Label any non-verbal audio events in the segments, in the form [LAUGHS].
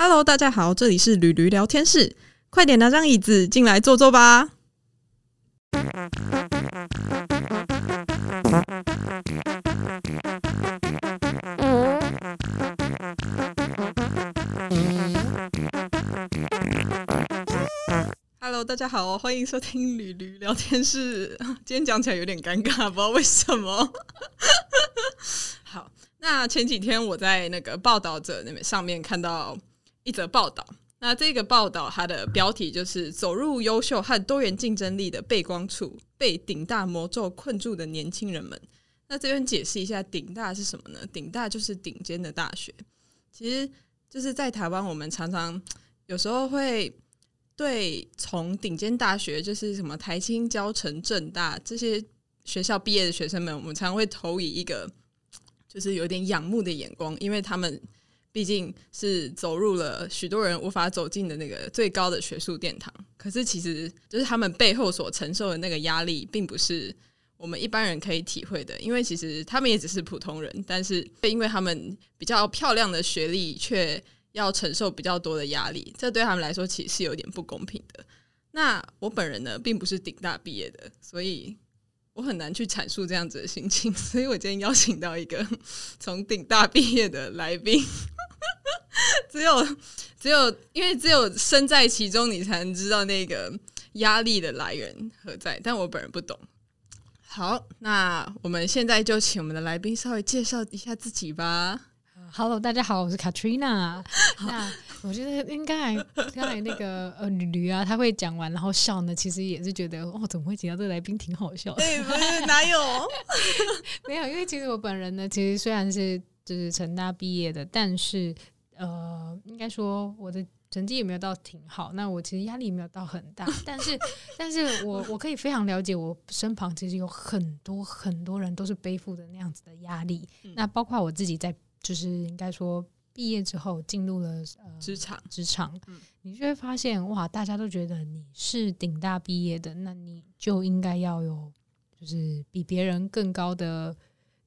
Hello，大家好，这里是驴驴聊天室，快点拿张椅子进来坐坐吧。Hello，大家好，欢迎收听驴驴聊天室。[LAUGHS] 今天讲起来有点尴尬，不知道为什么。[LAUGHS] 好，那前几天我在那个报道者那边上面看到一则报道，那这个报道它的标题就是“走入优秀和多元竞争力的背光处，被顶大魔咒困住的年轻人们”。那这边解释一下，顶大是什么呢？顶大就是顶尖的大学。其实就是在台湾，我们常常 [TSK] 有时候会对从顶尖大学，就是什么台青、交城、政大这些学校毕业的学生们，我们常常会投以一个就是有点仰慕的眼光，因为他们毕竟是走入了许多人无法走进的那个最高的学术殿堂。可是，其实就是他们背后所承受的那个压力，并不是我们一般人可以体会的。因为其实他们也只是普通人，但是因为他们比较漂亮的学历，却要承受比较多的压力，这对他们来说其实是有点不公平的。那我本人呢，并不是顶大毕业的，所以我很难去阐述这样子的心情。所以我今天邀请到一个从顶大毕业的来宾，只有只有因为只有身在其中，你才能知道那个压力的来源何在。但我本人不懂。好，那我们现在就请我们的来宾稍微介绍一下自己吧。Hello，大家好，我是 Katrina。那我觉得应该刚才那个呃驴驴啊，他会讲完然后笑呢，其实也是觉得哦，怎么会请到这个来宾挺好笑的。对、不是哪有？[LAUGHS] 没有，因为其实我本人呢，其实虽然是就是成大毕业的，但是呃，应该说我的成绩也没有到挺好。那我其实压力也没有到很大，[LAUGHS] 但是但是我我可以非常了解，我身旁其实有很多很多人都是背负着那样子的压力。嗯那包括我自己在，就是应该说毕业之后进入了呃职场职场，嗯你就会发现哇，大家都觉得你是顶大毕业的，那你就应该要有就是比别人更高的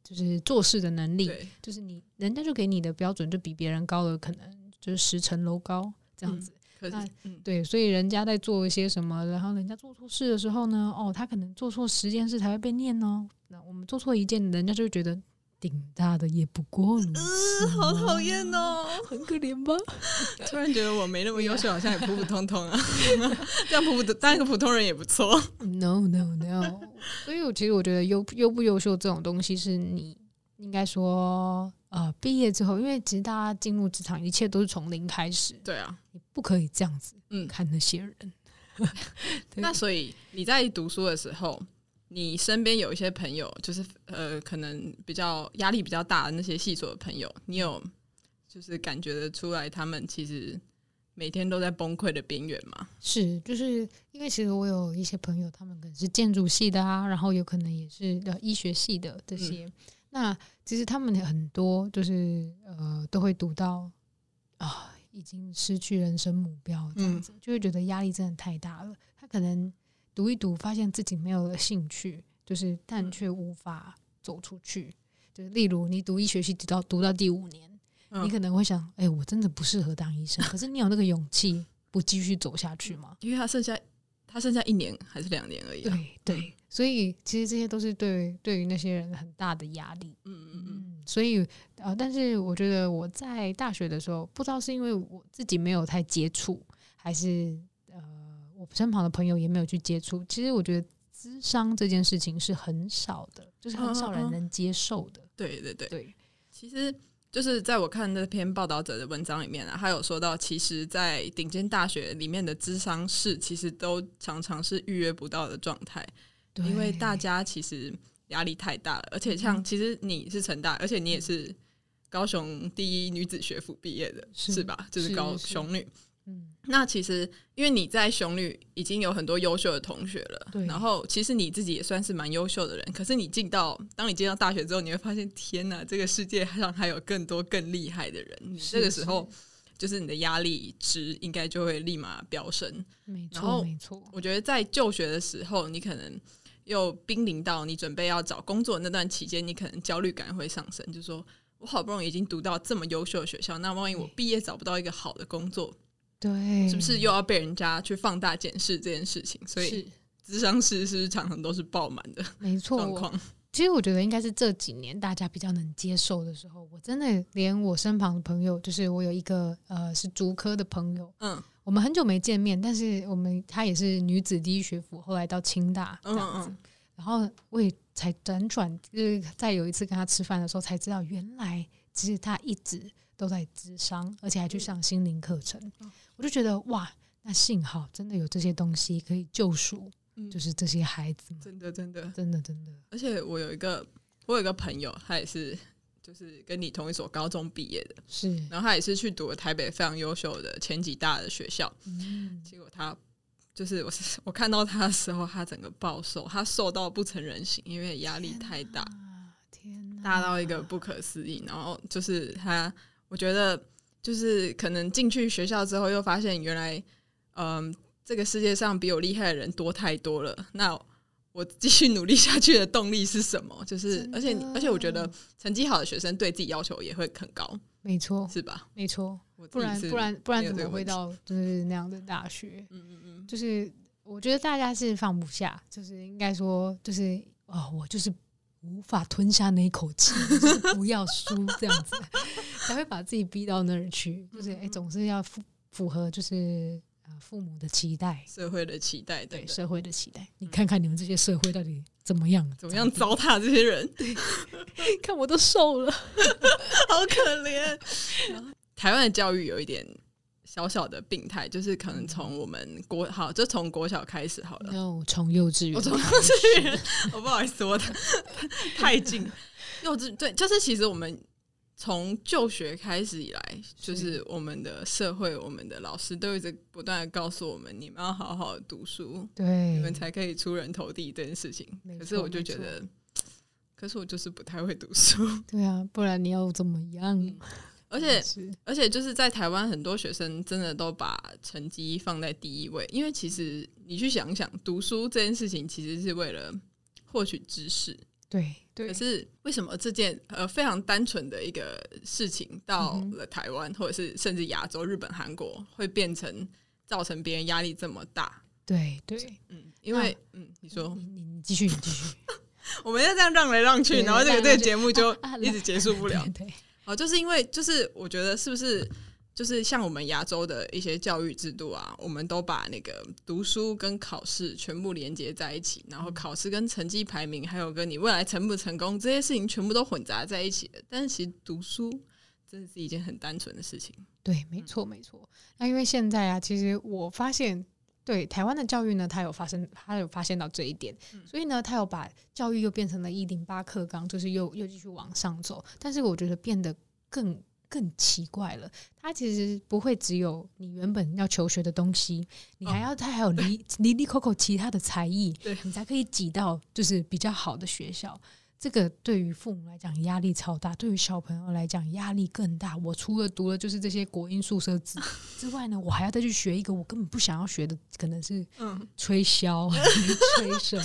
就是做事的能力，就是你人家就给你的标准就比别人高了，可能就是十层楼高这样子。那嗯，对，所以人家在做一些什么，然后人家做错事的时候呢，哦，他可能做错十件事才会被念哦。那我们做错一件，人家就会觉得顶大的也不过如此呃，好讨厌哦！很可怜吧？[LAUGHS] 突然觉得我没那么优秀，好像也普普通通啊。[LAUGHS] 这样普普的当一个普通人也不错。No no no，[LAUGHS] 所以我其实我觉得优优不优秀这种东西，是你应该说呃毕业之后，因为其实大家进入职场，一切都是从零开始，对啊，你不可以这样子嗯，看那些人。那所以你在读书的时候，你身边有一些朋友，就是呃，可能比较压力比较大的那些系所的朋友，你有就是感觉得出来，他们其实每天都在崩溃的边缘吗？是，就是因为其实我有一些朋友，他们可能是建筑系的啊，然后有可能也是呃医学系的这些。那其实他们很多就是呃都会读到啊，已经失去人生目标这样子，就会觉得压力真的太大了。他可能读一读，发现自己没有了兴趣，就是但却无法走出去。就是例如你读医学系读到读到第五年，嗯你可能会想，哎、我真的不适合当医生。可是你有那个勇气不继续走下去吗？因为他剩下他剩下一年还是两年而已、啊。对对，所以其实这些都是对对于那些人很大的压力。嗯嗯嗯，嗯，所以呃，但是我觉得我在大学的时候，不知道是因为我自己没有太接触，还是身旁的朋友也没有去接触。其实我觉得智商这件事情是很少的，就是很少人能接受的。对对对。对，其实就是在我看那篇报道者的文章里面啊，他有说到，其实，在顶尖大学里面的智商室，其实都常常是预约不到的状态，对因为大家其实压力太大了，而且像其实你是成大，而且你也是高雄第一女子学府毕业的，是是吧？就是是高雄女。嗯，那其实因为你在雄女已经有很多优秀的同学了，对然后其实你自己也算是蛮优秀的人，可是你进到当你进到大学之后，你会发现天哪，这个世界上还有更多更厉害的人，你这个时候就是你的压力值应该就会立马飙升。没错没错，我觉得在就学的时候，你可能又濒临到你准备要找工作那段期间，你可能焦虑感会上升，就说我好不容易已经读到这么优秀的学校，那万一我毕业找不到一个好的工作，对，是不是又要被人家去放大检视这件事情？所以，是智商室是不是常常都是爆满的没错状。况？其实我觉得应该是这几年大家比较能接受的时候，我真的连我身旁的朋友，就是我有一个呃是竹科的朋友，嗯我们很久没见面，但是我们她也是女子第一学府，后来到清大这嗯样子。嗯，然后我也才辗转，就是在有一次跟她吃饭的时候才知道，原来其实她一直都在智商，而且还去上心灵课程。嗯我就觉得哇，那幸好真的有这些东西可以救赎，嗯。就是这些孩子们，真的真的，真的真的。而且我有一个我有一个朋友，他也是就是跟你同一所高中毕业的，是，然后他也是去读了台北非常优秀的前几大的学校，嗯，结果他就是我是我看到他的时候，他整个暴瘦，他瘦到不成人形，因为压力太大，啊，天哪，大到一个不可思议。然后就是他，我觉得就是可能进去学校之后，又发现原来，嗯，这个世界上比我厉害的人多太多了。那我继续努力下去的动力是什么？就是而且而且，我觉得成绩好的学生对自己要求也会很高，没错，是吧？没错，不然不然不然怎么会到就是那样的大学？嗯嗯嗯，就是我觉得大家是放不下，就是应该说就是哦，我就是无法吞下那一口气，就是不要输这样子，才会把自己逼到那儿去。就是哎、总是要符符合就是呃父母的期待，社会的期待等等。对社会的期待。你看看你们这些社会到底怎么样？怎么样糟蹋这些人？对 [LAUGHS] 看我都瘦了，[LAUGHS] 好可怜。台湾的教育有一点小小的病态，就是可能从我们国好，就从国小开始好了。然后从幼稚园我从幼开始稚园，[LAUGHS] 我不好意思，我太近。幼稚对，就是其实我们从就学开始以来，就是我们的社会、我们的老师都一直不断的告诉我们，你们要好好读书，对，你们才可以出人头地这件事情。可是我就觉得，可是我就是不太会读书，[LAUGHS] 对啊，不然你要怎么样？嗯而且而且就是在台湾，很多学生真的都把成绩放在第一位，因为其实你去想想，读书这件事情其实是为了获取知识。对。对。可，是为什么这件呃非常单纯的一个事情，到了台湾、或者是甚至亚洲、日本、韩国，会变成造成别人压力这么大？对对，嗯，因为嗯，你说。你你你继续，你继续。[LAUGHS] 我们要这样让来让去，然后这个这个节目就啊一直结束不了。[LAUGHS] 对，对。哦，就是因为就是我觉得是不是就是像我们亚洲的一些教育制度啊，我们都把那个读书跟考试全部连接在一起，然后考试跟成绩排名，还有跟你未来成不成功这些事情全部都混杂在一起了。但是其实读书真的是一件很单纯的事情。对，没错，没错。那因为现在啊，其实我发现，对台湾的教育呢，它有发生，它有发现到这一点，所以呢，它有把教育又变成了一零八课纲，就是又又继续往上走。但是我觉得变得更更奇怪了，它其实不会只有你原本要求学的东西，你还要它还有离离离口口其他的才艺，你才可以挤到就是比较好的学校。这个对于父母来讲压力超大，对于小朋友来讲压力更大。我除了读了就是这些国音宿舍字 [LAUGHS] 之外呢，我还要再去学一个我根本不想要学的，可能是嗯，吹箫、[LAUGHS] 吹什么。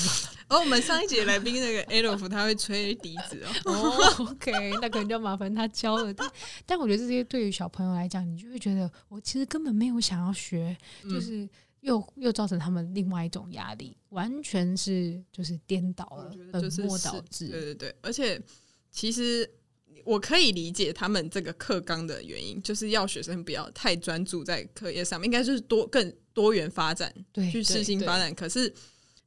而、[LAUGHS] 我们上一节来宾那个 Adolf 他会吹笛子哦。哦，OK，那可能就要麻烦他教了。但但我觉得这些对于小朋友来讲，你就会觉得我其实根本没有想要学，嗯就是又又造成他们另外一种压力，完全是就是颠倒了本就是是末倒对置。对对，而且其实我可以理解他们这个课纲的原因，就是要学生不要太专注在课业上面，应该就是多更多元发展，对，去适性发展。可是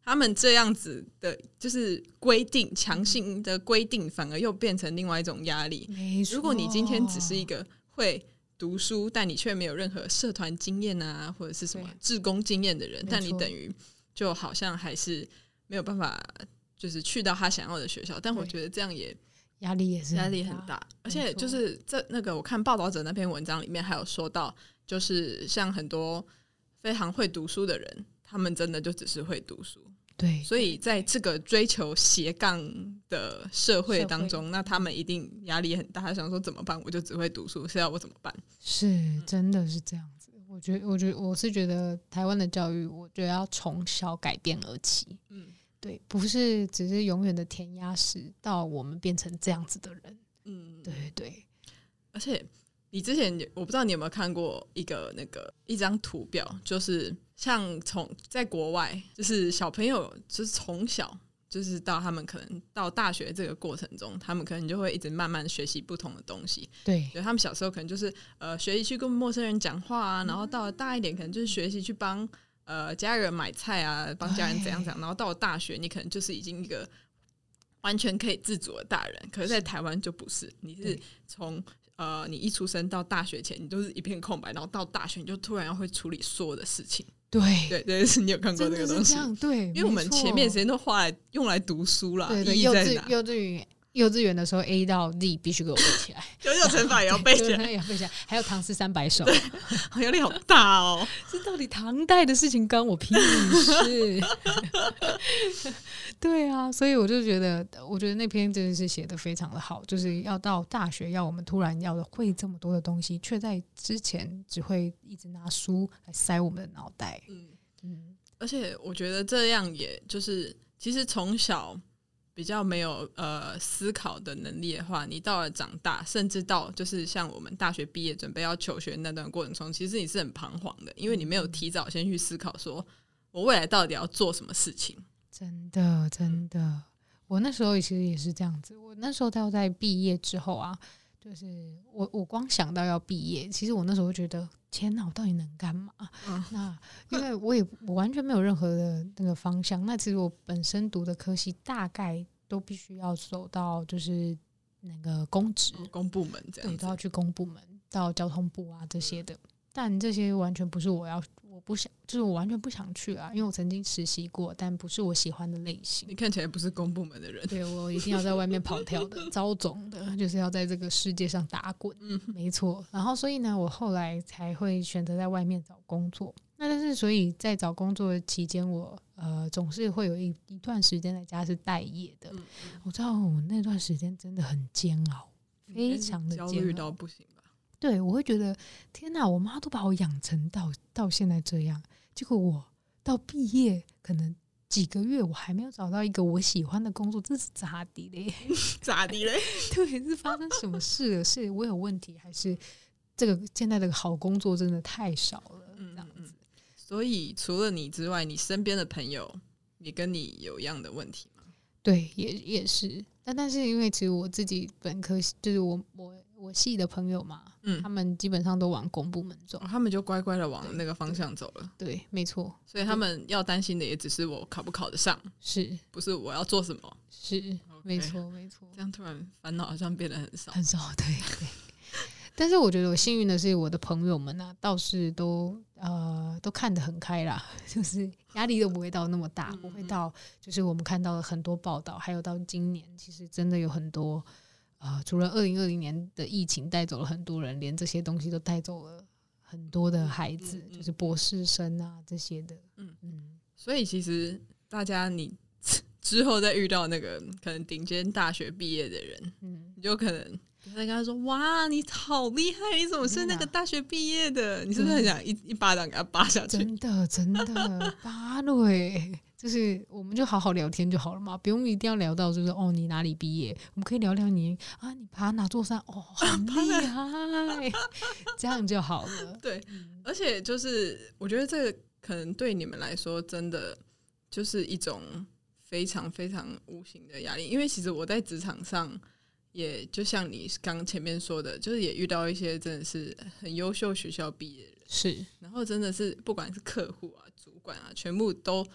他们这样子的，就是规定强行的规定，反而又变成另外一种压力。如果你今天只是一个会读书，但你却没有任何社团经验啊，或者是什么对。志工经验的人，但你等于就好像还是没有办法，就是去到他想要的学校。但我觉得这样也压力也是压力很大，而且就是这那个我看报道者那篇文章里面还有说到，就是像很多非常会读书的人，他们真的就只是会读书，对，所以在这个追求斜杠的社会当中，那他们一定压力很大。他想说怎么办？我就只会读书，是要我怎么办？是真的是这样子。我觉得，我觉得我是觉得台湾的教育，我觉得要从小改变而起。嗯对，不是只是永远的填鸭式，到我们变成这样子的人。嗯，对对对，而且你之前我不知道你有没有看过一个那个一张图表，就是像从在国外，就是小朋友就是从小就是到他们可能到大学这个过程中，他们可能就会一直慢慢学习不同的东西。对，对他们小时候可能就是呃学习去跟陌生人讲话啊，然后到了大一点，可能就是学习去帮呃家人买菜啊，帮家人怎样怎样，然后到了大学，你可能就是已经一个完全可以自主的大人。可是，在台湾就不是，你是对从呃你一出生到大学前，你都是一片空白，然后到大学你就突然要会处理所有的事情。对，对对，是你有看过真这个东西？因为我们前面时间都花来用来读书啦，对对，幼稚意义在哪？幼稚园幼稚园的时候 A 到 Z 必须给我背起来，[LAUGHS] 九九乘法也要背起来，也要背起来，还有唐诗三百首，压力好大哦。[LAUGHS] 这到底唐代的事情关我屁事？[LAUGHS] 对啊，所以我就觉得，我觉得那篇真的是写的非常的好，就是要到大学，要我们突然要会这么多的东西，却在之前只会一直拿书来塞我们的脑袋。嗯。嗯，而且我觉得这样，也就是其实从小比较没有呃思考的能力的话，你到了长大，甚至到就是像我们大学毕业准备要求学那段过程中，其实你是很彷徨的，因为你没有提早先去思考，说我未来到底要做什么事情。真的真的，我那时候其实也是这样子。我那时候到在毕业之后啊，就是我我光想到要毕业，其实我那时候会觉得天哪，我到底能干嘛？嗯那因为我也我完全没有任何的那个方向。那其实我本身读的科系大概都必须要走到就是那个公职，公部门这，样对都要，去公部门，到交通部啊这些的。但这些完全不是我要，我不想，就是我完全不想去啊，因为我曾经实习过，但不是我喜欢的类型你。看起来不是公部门的人。对我一定要在外面跑跳的，[LAUGHS] 招总的，就是要在这个世界上打滚。嗯，没错。然后，所以呢，我后来才会选择在外面找工作。那但是，所以在找工作的期间，我呃总是会有一一段时间在家是待业的。嗯我知道我那段时间真的很煎熬，非常的焦虑到不行吧？对，我会觉得天哪，我妈都把我养成到到现在这样，结果我到毕业可能几个月，我还没有找到一个我喜欢的工作，这是咋的嘞？[LAUGHS] 咋的嘞？[LAUGHS] 对，是发生什么事了？是我有问题，还是这个现在的好工作真的太少了？嗯这样子，所以除了你之外，你身边的朋友也跟你有一样的问题吗？对，也也是。但但是因为其实我自己本科就是我我我系的朋友嘛，嗯他，们基本上都往公部门走哦。他们就乖乖的往那个方向走了。对，没错，所以他们要担心的也只是我考不考得上，是不是我要做什么。是，没错没错。这样突然烦恼好像变得很少。很少，对对。但是我觉得我幸运的是，我的朋友们啊，倒是都呃都看得很开啦，[LAUGHS] 就是压力都不会到那么大，不会到就是我们看到了很多报道，还有到今年，其实真的有很多呃，除了二零二零年的疫情带走了很多人，连这些东西都带走了很多的孩子嗯，嗯就是博士生啊这些的，嗯嗯，所以其实大家你之后再遇到那个可能顶尖大学毕业的人，嗯，你就可能。你会跟他说：“哇，你好厉害！你怎么是那个大学毕业的？你是不是很想一一巴掌给他扒下去？”真的真的扒了诶，就是我们就好好聊天就好了嘛，不用一定要聊到就是哦你哪里毕业，我们可以聊聊你啊你爬哪座山哦 [LAUGHS] 很厉害，这样就好了。对，而且就是我觉得这个可能对你们来说，真的就是一种非常非常无形的压力。因为其实我在职场上，也就像你刚前面说的，就是也遇到一些真的是很优秀学校毕业的人，是然后真的是不管是客户啊、主管啊，全部都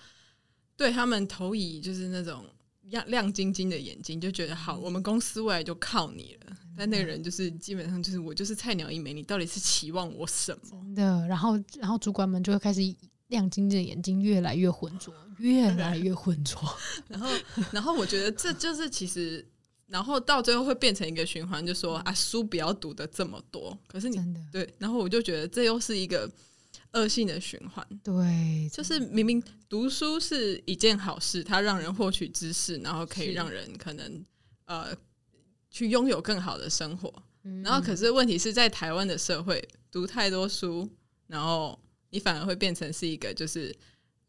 对他们投以就是那种亮亮晶晶的眼睛，就觉得好，我们公司未来就靠你了。但那个人就是基本上就是我就是菜鸟一枚，你到底是期望我什么？真的，然后然后主管们就会开始亮晶晶的眼睛越来越浑浊，越来越浑浊。[LAUGHS] 然后，然后我觉得这就是其实，然后到最后会变成一个循环，就说啊，书不要读的这么多。可是你真的，对，然后我就觉得这又是一个恶性的循环，对，就是明明读书是一件好事，它让人获取知识，然后可以是让人可能呃去拥有更好的生活。嗯然后，可是问题是在台湾的社会，读太多书，然后你反而会变成是一个就是。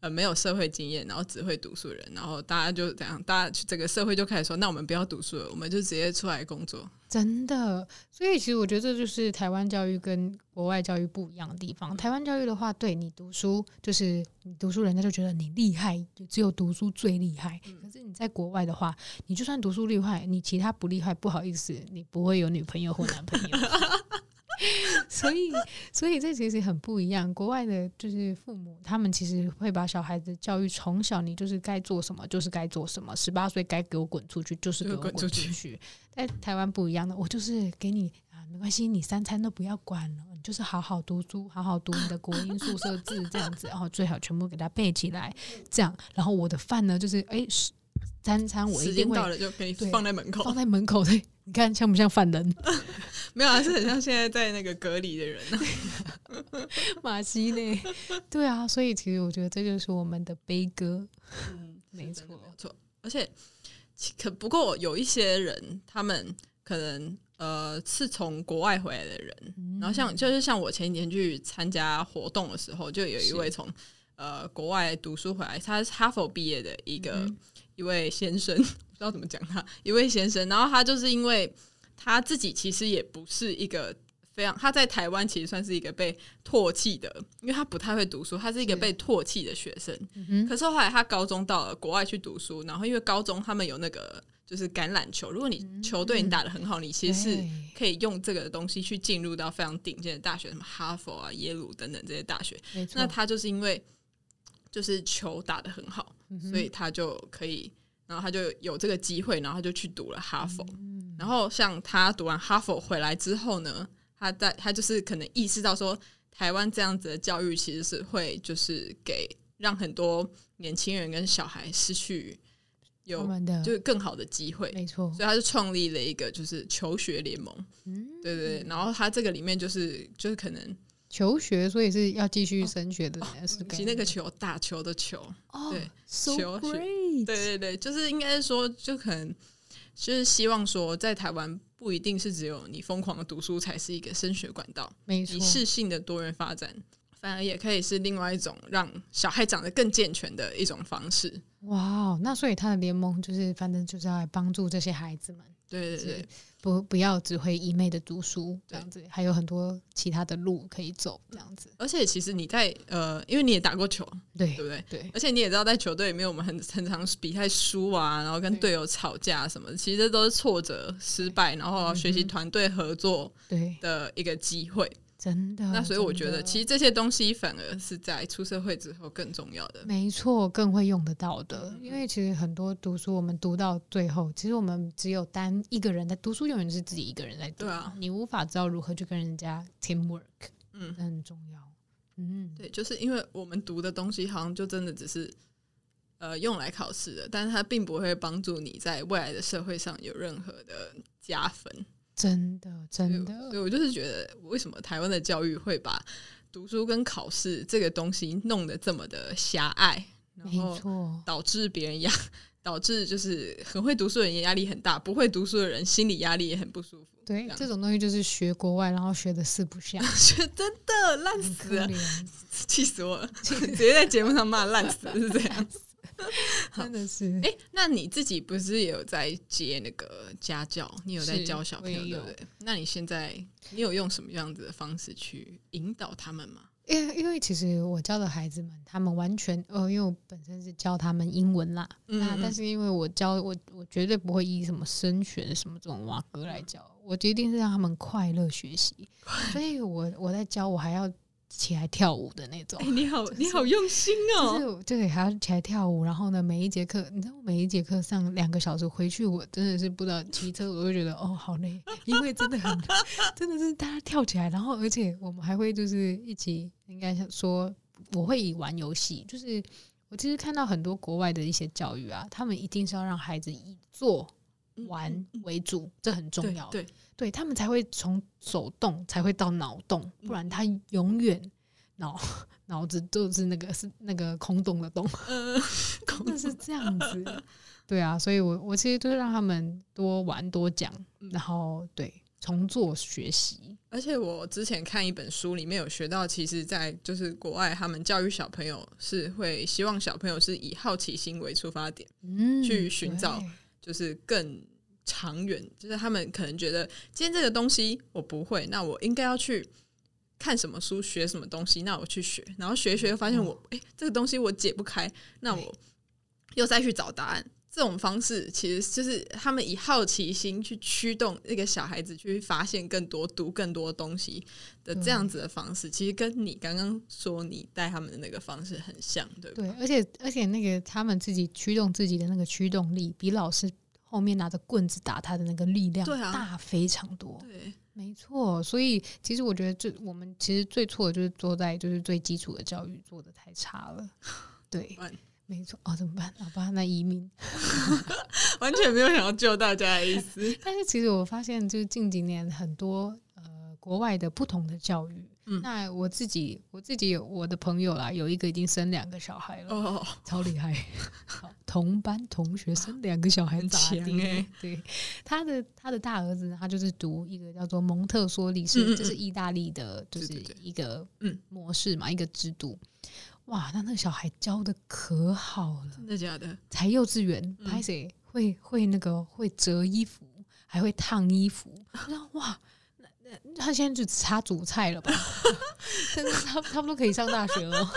呃没有社会经验，然后只会读书人，然后大家就这样，大家整个社会就开始说，那我们不要读书了，我们就直接出来工作。真的，所以其实我觉得这就是台湾教育跟国外教育不一样的地方。台湾教育的话，对你读书就是你读书，人家就觉得你厉害，就只有读书最厉害。可是你在国外的话，你就算读书厉害，你其他不厉害，不好意思，你不会有女朋友或男朋友。[LAUGHS] [LAUGHS] 所以，所以这其实很不一样。国外的就是父母，他们其实会把小孩子教育从小，你就是该做什么就是该做什么，十八岁该给我滚出去就是给我滚出去。在台湾不一样的，我就是给你啊，没关系，你三餐都不要管了，你就是好好读书，好好读你的国音宿舍字这样子，然后最好全部给他背起来，这样。然后我的饭呢，就是哎，三餐我一定会到了就给你放在门口，放在门口对。[LAUGHS] 你看像不像犯人？[LAUGHS] 没有啊，是很像现在在那个隔离的人。[LAUGHS] 马西呢？对啊，所以其实我觉得这就是我们的悲歌。嗯，没错，没错。而且可不过有一些人，他们可能呃是从国外回来的人，然后像就是像我前几天去参加活动的时候，就有一位从呃国外读书回来，他是哈佛毕业的一个一位先生。[LAUGHS] 不知道怎么讲他一位先生，然后他就是因为他自己其实也不是一个非常他在台湾其实算是一个被唾弃的，因为他不太会读书，他是一个被唾弃的学生。可是后来他高中到了国外去读书，然后因为高中他们有那个就是橄榄球，如果你球队你打的很好，你其实是可以用这个东西去进入到非常顶尖的大学，什么哈佛啊、耶鲁等等这些大学。那他就是因为就是球打的很好，所以他就可以。然后他就有这个机会，然后他就去读了哈佛。然后像他读完哈佛回来之后呢，他在他就是可能意识到说，台湾这样子的教育其实是会就是给让很多年轻人跟小孩失去有就是更好的机会，没错。所以他就创立了一个就是求学联盟。嗯，对对。然后他这个里面就是就是可能。求学，所以是要继续升学的，是其那个球，打球的球，对，求学，对对对，就是应该说，就可能就是希望说，在台湾不一定是只有你疯狂的读书才是一个升学管道，没错，适性的多元发展，反而也可以是另外一种让小孩长得更健全的一种方式。哇，那所以他的联盟就是，反正就是要来帮助这些孩子们。对对对，不不要只会一昧的读书这样子，还有很多其他的路可以走这样子。而且其实你在呃，因为你也打过球，对对不对？对。而且你也知道，在球队里面，我们很很常比赛输啊，然后跟队友吵架什么，其实都是挫折、失败，然后学习团队合作对的一个机会。真的，那所以我觉得，其实这些东西反而是在出社会之后更重要的。没错，更会用得到的。因为其实很多读书，我们读到最后，其实我们只有单一个人在读书，永远是自己一个人在读。对啊，你无法知道如何去跟人家 teamwork，嗯，很重要。嗯，对，就是因为我们读的东西好像就真的只是呃用来考试的，但是它并不会帮助你在未来的社会上有任何的加分。真的，真的，对我就是觉得，为什么台湾的教育会把读书跟考试这个东西弄得这么的狭隘，然后导致别人压，[LAUGHS] 导致就是很会读书的人压力很大，不会读书的人心理压力也很不舒服。对，这种东西就是学国外，然后学的四不像，[LAUGHS] 学真的烂死了，气死我了，[LAUGHS] 直接在节目上骂烂死是这样。[LAUGHS] 真的是哎，那你自己不是也有在接那个家教？你有在教小朋友对不对？那你现在你有用什么样子的方式去引导他们吗？因为因为其实我教的孩子们，他们完全呃，因为我本身是教他们英文啦，那但是因为我教我我绝对不会以什么升学什么这种瓦格来教，我一定是让他们快乐学习，[LAUGHS] 所以我我在教我还要。起来跳舞的那种，你好，你好用心哦！就是对，还要起来跳舞，然后呢，每一节课，你知道，每一节课上两个小时，回去我真的是不知道骑车，我就觉得哦，好累，[LAUGHS] 因为真的很，真的是大家跳起来，然后而且我们还会就是一起，应该说我会以玩游戏，就是我其实看到很多国外的一些教育啊，他们一定是要让孩子以做玩为主，这很重要，对。对他们才会从手动才会到脑动，不然他永远脑脑子都是那个是那个空洞的洞，[LAUGHS] 真的是这样子。对啊，所以我我其实都是让他们多玩多讲，然后对，重做学习。而且我之前看一本书，里面有学到，其实，在就是国外，他们教育小朋友是会希望小朋友是以好奇心为出发点，嗯，去寻找就是更长远，就是他们可能觉得今天这个东西我不会，那我应该要去看什么书，学什么东西，那我去学，然后学一学，发现我诶这个东西我解不开，那我又再去找答案。这种方式其实就是他们以好奇心去驱动那个小孩子去发现更多、读更多东西的这样子的方式，其实跟你刚刚说你带他们的那个方式很像，对不对？对，而且而且那个他们自己驱动自己的那个驱动力，比老师后面拿着棍子打他的那个力量大非常多。对，没错，所以其实我觉得最我们其实最错的就是做在就是最基础的教育做的太差了。[LAUGHS] 对，没错。哦，怎么办？好吧，那移民。[LAUGHS] 完全没有想要救大家的意思。[LAUGHS] 但是其实我发现，就是近几年很多呃国外的不同的教育。嗯那我自己我自己有我的朋友啦，有一个已经生两个小孩了。哦，[LAUGHS] 超厉害！同班同学生两个小孩？强欸对，他的他的大儿子，他就是读一个叫做蒙特梭利，嗯嗯是嗯这是意大利的，就是一个嗯模式嘛，一个制度。哇，那那个小孩教的可好了，真的假的？才幼稚园，嗯拍谁会会那个会折衣服，还会烫衣服。哇，他现在就只差煮菜了吧？[LAUGHS] 真的他差不多可以上大学了，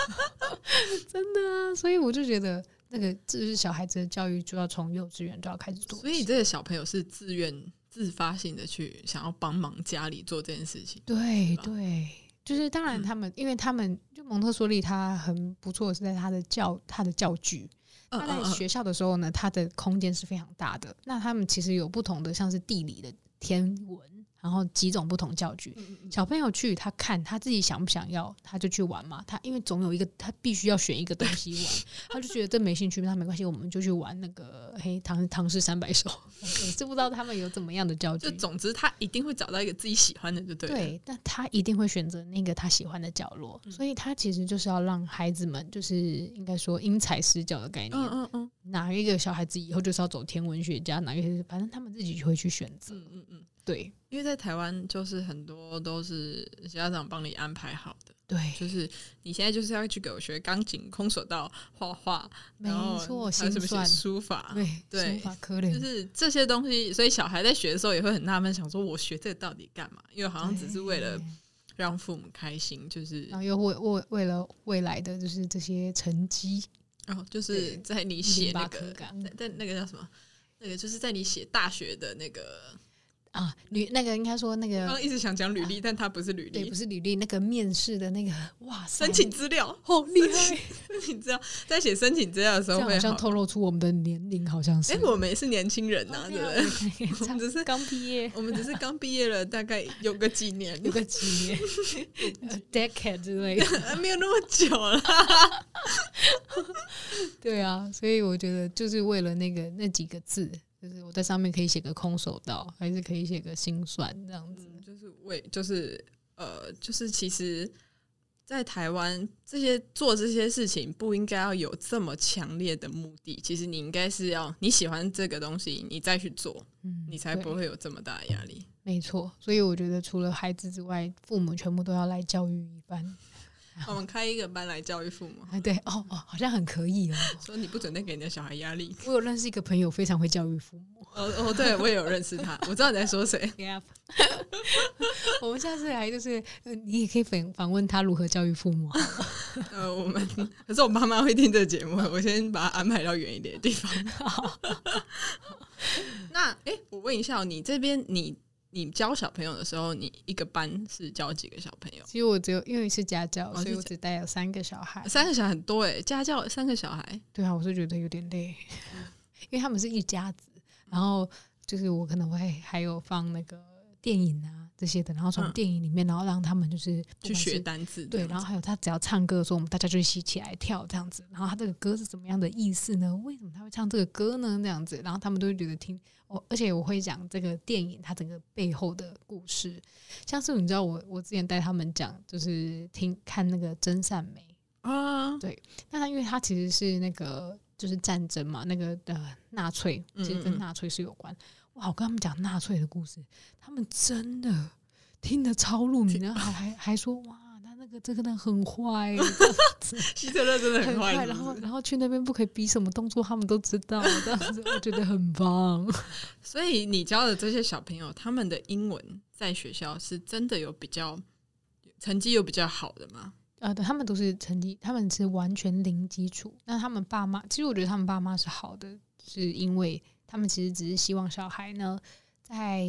[LAUGHS] 真的啊！所以我就觉得那个这是小孩子的教育，就要从幼稚园就要开始做。所以这个小朋友是自愿、自发性的去想要帮忙家里做这件事情。对对，就是当然嗯他们，因为他们就蒙特梭利，他很不错是在他的教他的教具。嗯他在学校的时候呢，他的空间是非常大的。那他们其实有不同的，像是地理的、天文，然后几种不同教具。小朋友去，他看他自己想不想要，他就去玩嘛。他因为总有一个他必须要选一个东西玩，他就觉得这没兴趣，那没关系，我们就去玩那个嘿唐唐诗三百首。我是不知道他们有怎么样的教具就，总之，他一定会找到一个自己喜欢的，就对了。对，但他一定会选择那个他喜欢的角落，嗯所以他其实就是要让孩子们，就是应该说因材施教的概念。嗯嗯嗯哪一个小孩子以后就是要走天文学家，哪一个反正他们自己就会去选择。嗯嗯嗯，对。因为在台湾就是很多都是家长帮你安排好的，对，就是你现在就是要去给我学钢琴、空手道、画画，没然后错，还有什么写书法，对对就是这些东西，所以小孩在学的时候也会很纳闷，想说我学这个到底干嘛？因为好像只是为了让父母开心，就是然后又为为为了未来的就是这些成绩，然哦，就是在你写那个在那个叫什么？那个就是在你写大学的那个，啊，履那个应该说那刚个刚一直想讲履历，但他不是履历对，历不，是履历，那个面试的那个，哇塞，申请资料，好厉害，申请资料，在写申请资料的时这样好像。透露出我们的年龄，好像是。哎，我们也是年轻人呐，哦对不啊对？[LAUGHS] 我们只是刚毕业，我们只是刚毕业了，大概有个几年，有个几年 [LAUGHS] 呃，decade 之类的。[LAUGHS] 没有那么久了。对啊，所以我觉得就是为了那个那几个字，就是我在上面可以写个空手道，还是可以写个心算这样子。嗯，就是为就是呃，就是其实，在台湾这些做这些事情不应该要有这么强烈的目的。其实你应该是要你喜欢这个东西，你再去做，嗯，你才不会有这么大的压力。没错。所以我觉得除了孩子之外，父母全部都要来教育一番。[LAUGHS] 我们开一个班来教育父母，哎，对，哦哦，好像很可以哦。说你不准再给你的小孩压力。我有认识一个朋友，非常会教育父母。哦哦，对我也有认识他，[LAUGHS] 我知道你在说谁。[LAUGHS] 我们下次来就是，呃你也可以访访问他如何教育父母。呃，我们可是我妈妈会听这个节目，我先把他安排到远一点的地方。那哎、诶我问一下哦，你这边你你教小朋友的时候，你一个班是教几个小朋友？其实我只有因为是家教，哦所以我只带了三个小孩。三个小孩很多哎，家教三个小孩，对啊，我是觉得有点累，[LAUGHS] 因为他们是一家子，然后就是我可能会还有放那个电影啊这些的，然后从嗯电影里面，然后让他们就是去学。单词对，然后还有他只要唱歌的时候，我们大家就一起起来跳这样子。然后他这个歌是怎么样的意思呢？为什么他会唱这个歌呢？这样子，然后他们都会觉得听我，而且我会讲这个电影它整个背后的故事。像是你知道我我之前带他们讲，就是听看那个真善美，啊，对那他因为他其实是那个就是战争嘛，那个呃纳粹，其实跟纳粹是有关。哇，我跟他们讲纳粹的故事，他们真的听得超入迷，然后还还还说哇，他那个这个人很坏，[LAUGHS] 希特勒真的很坏，然后然后去那边不可以比什么动作，他们都知道，这样子我觉得很棒。[LAUGHS] 所以你教的这些小朋友，他们的英文在学校是真的有比较成绩有比较好的吗？呃，对，他们都是成绩，他们是完全零基础。那他们爸妈，其实我觉得他们爸妈是好的，是因为他们其实只是希望小孩呢，在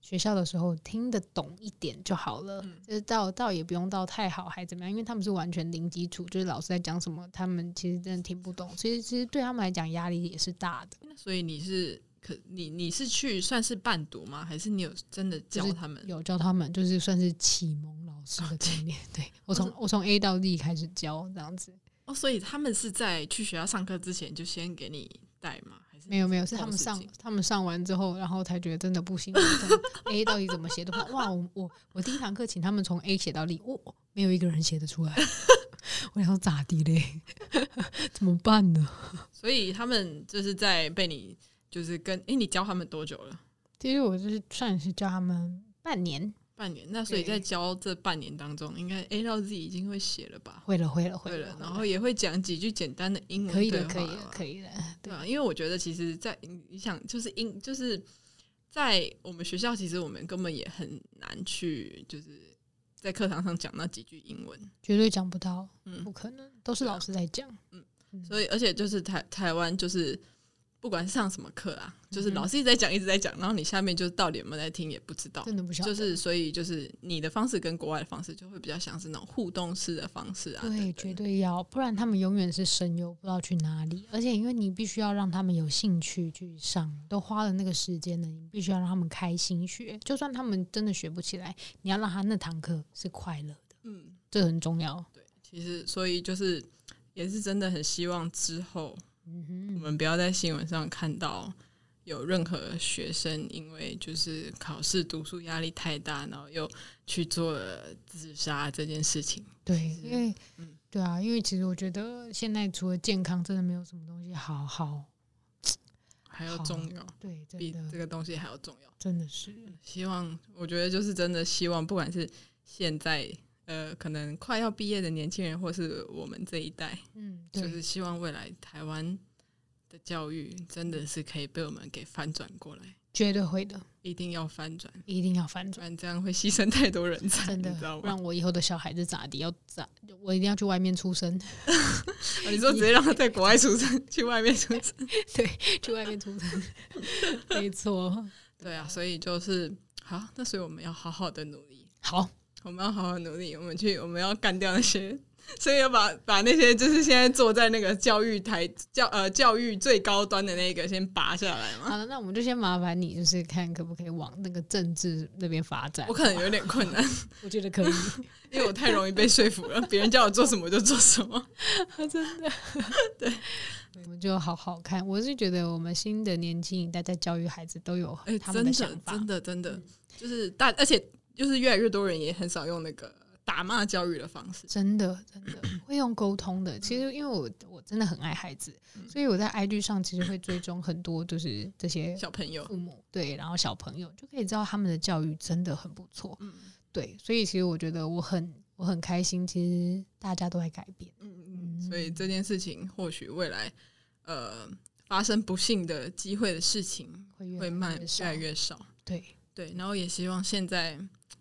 学校的时候听得懂一点就好了，就是到到也不用到太好还怎么样，因为他们是完全零基础，就是老师在讲什么，他们其实真的听不懂。其实其实对他们来讲压力也是大的。所以你是。可你你是去算是伴读吗？还是你有真的教他们？有教他们，就是算是启蒙老师的概念。对我从我从 A 到 D 开始教这样子。哦，所以他们是在去学校上课之前就先给你带吗？没有没有，是他们上他们上完之后，然后才觉得真的不行。[LAUGHS] A 到底怎么写的话，哇，我我我第一堂课请他们从 A 写到 D，哦，没有一个人写得出来。[LAUGHS] 我想咋地嘞？[LAUGHS] 怎么办呢？所以他们就是在被你。就是跟哎，你教他们多久了？其实我就是算是教他们半年，半年。那所以在教这半年当中，应该 A 到 Z 已经会写了吧？会了，会了，会了。然后也会讲几句简单的英文，可以的，可以的，可以的。对啊，因为我觉得其实，在你想，就是英，就是在我们学校，其实我们根本也很难去，就是在课堂上讲那几句英文，绝对讲不到，嗯，不可能，都是老师在讲，嗯。所以，而且就是台台湾就是。不管是上什么课啊，就是老师一直在讲，一直在讲，然后你下面就是到底有没有在听也不知道，真的不晓得。就是所以就是你的方式跟国外的方式就会比较像是那种互动式的方式啊。对，绝对要，不然他们永远是声优，不知道去哪里。而且因为你必须要让他们有兴趣去上，都花了那个时间了，你必须要让他们开心学。就算他们真的学不起来，你要让他那堂课是快乐的。嗯，这很重要。对，其实所以就是也是真的很希望之后。我们不要在新闻上看到有任何学生因为就是考试读书压力太大，然后又去做了自杀这件事情。对，因为，嗯，对啊，因为其实我觉得现在除了健康，真的没有什么东西好好还要重要。对，比这个东西还要重要。真的是希望，我觉得就是真的希望，不管是现在。呃，可能快要毕业的年轻人，或是我们这一代，嗯，就是希望未来台湾的教育真的是可以被我们给翻转过来，绝对会的，一定要翻转，一定要翻转，这样会牺牲太多人才，真的，让我以后的小孩子咋地？要咋？我一定要去外面出生。[LAUGHS] 你说直接让他在国外出生，去外面出生？[LAUGHS] 对，去外面出生，[LAUGHS] 没错。对啊，所以就是好，那所以我们要好好的努力。好。我们要好好努力，我们去，我们要干掉那些，[LAUGHS] 所以要把把那些就是现在坐在那个教育台教呃教育最高端的那个先拔下来嘛。好的，那我们就先麻烦你，就是看可不可以往那个政治那边发展。我可能有点困难，[LAUGHS] 我觉得可以，[LAUGHS] 因为我太容易被说服了，别人叫我做什么就做什么。真的，对，我们就好好看。我是觉得我们新的年轻一代在教育孩子都有他们的想法，真的真的就是大，而且。就是越来越多人也很少用那个打骂教育的方式，真的真的 [CLEARS THROAT] 会用沟通的。其实因为我我真的很爱孩子，所以我在 IG 上其实会追踪很多，就是这些小朋友、父母对，然后小朋友就可以知道他们的教育真的很不错。嗯，对，所以其实我觉得我很我很开心，其实大家都在改变。嗯嗯，所以这件事情或许未来呃发生不幸的机会的事情会慢越来越少。对对，然后也希望现在。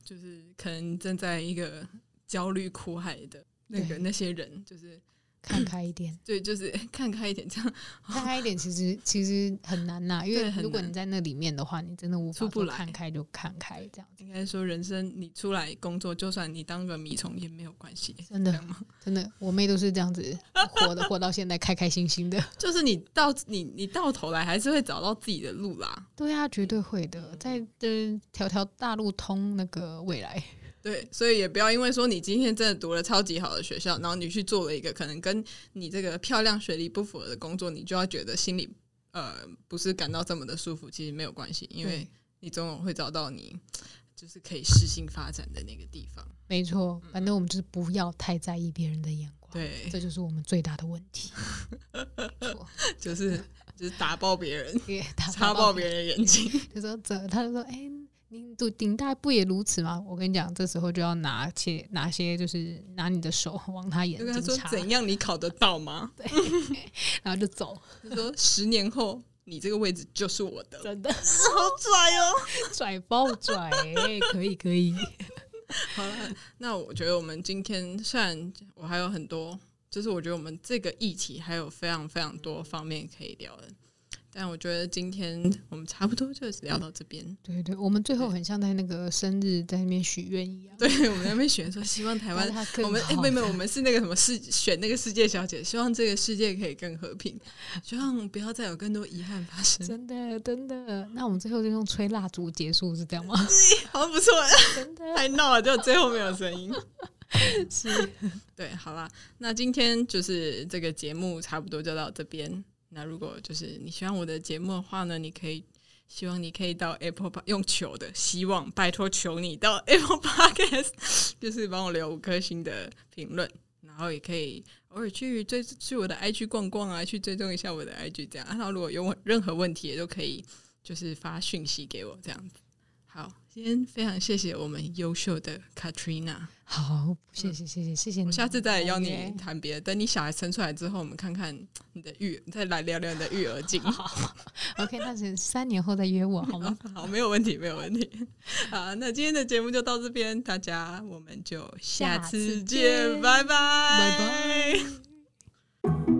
就是可能正在一个焦虑苦海的那个那些人，就是看开一点，[LAUGHS] 对，就是 [LAUGHS] 看开一点，这样看开一点，其实其实很难呐，因为如果你在那里面的话，你真的无法出不来，看开就看开这样子。应该说，人生你出来工作，就算你当个米虫也没有关系，真的真的，我妹都是这样子活的，[LAUGHS] 活到现在开开心心的。就是你到你你到头来还是会找到自己的路啦。对啊，绝对会的，在这条条大路通那个未来。对，所以也不要因为说你今天真的读了超级好的学校，然后你去做了一个可能跟你这个漂亮学历不符合的工作，你就要觉得心里呃不是感到这么的舒服。其实没有关系，因为你总有会找到你就是可以适性发展的那个地方。没错，反正我们就是不要太在意别人的眼光，对，这就是我们最大的问题。错，[LAUGHS] 就是就是打爆别人，[LAUGHS] 也打擦爆别人的眼睛。[LAUGHS] 就说这，他就说，哎、你顶顶大不也如此吗？我跟你讲，这时候就要拿些拿些，就是拿你的手往他眼睛插，怎样，你考得到吗？[LAUGHS] 对然后就走，他说十年后你这个位置就是我的，真的好拽哦。[LAUGHS] 拽爆拽、哎 [LAUGHS] 可以可以，好了，那我觉得我们今天虽然我还有很多，就是我觉得我们这个议题还有非常非常多方面可以聊的，但我觉得今天我们差不多就是聊到这边。对对，我们最后很像在那个生日在那边许愿一样，对，我们在那边许愿说，希望台湾我们哎，好没有没，我们是那个什么世选那个世界小姐，希望这个世界可以更和平，希望不要再有更多遗憾发生。真的真的。那我们最后就用吹蜡烛结束，是这样吗？[LAUGHS] 好像不错，真的太闹了，就最后没有声音。[LAUGHS] 是，对，好啦，那今天就是这个节目差不多就到这边。那如果就是你喜欢我的节目的话呢，你可以希望你可以到 Apple 用求的，希望拜托求你到 [LAUGHS] Apple Podcast，就是帮我留五颗星的评论，然后也可以偶尔去追去我的 IG 逛逛啊，去追踪一下我的 IG 这样。然后如果有任何问题，也都可以就是发讯息给我这样子。好，今天非常谢谢我们优秀的 Katrina。好，谢谢谢谢谢谢你，我下次再来邀你谈别的。等你小孩生出来之后，我们看看你的育，再来聊聊你的育儿经。[LAUGHS] OK，那是三年后再约我好吗？[LAUGHS] 好，没有问题，没有问题。[LAUGHS] 好，那今天的节目就到这边，大家我们就下次，见拜拜，拜拜。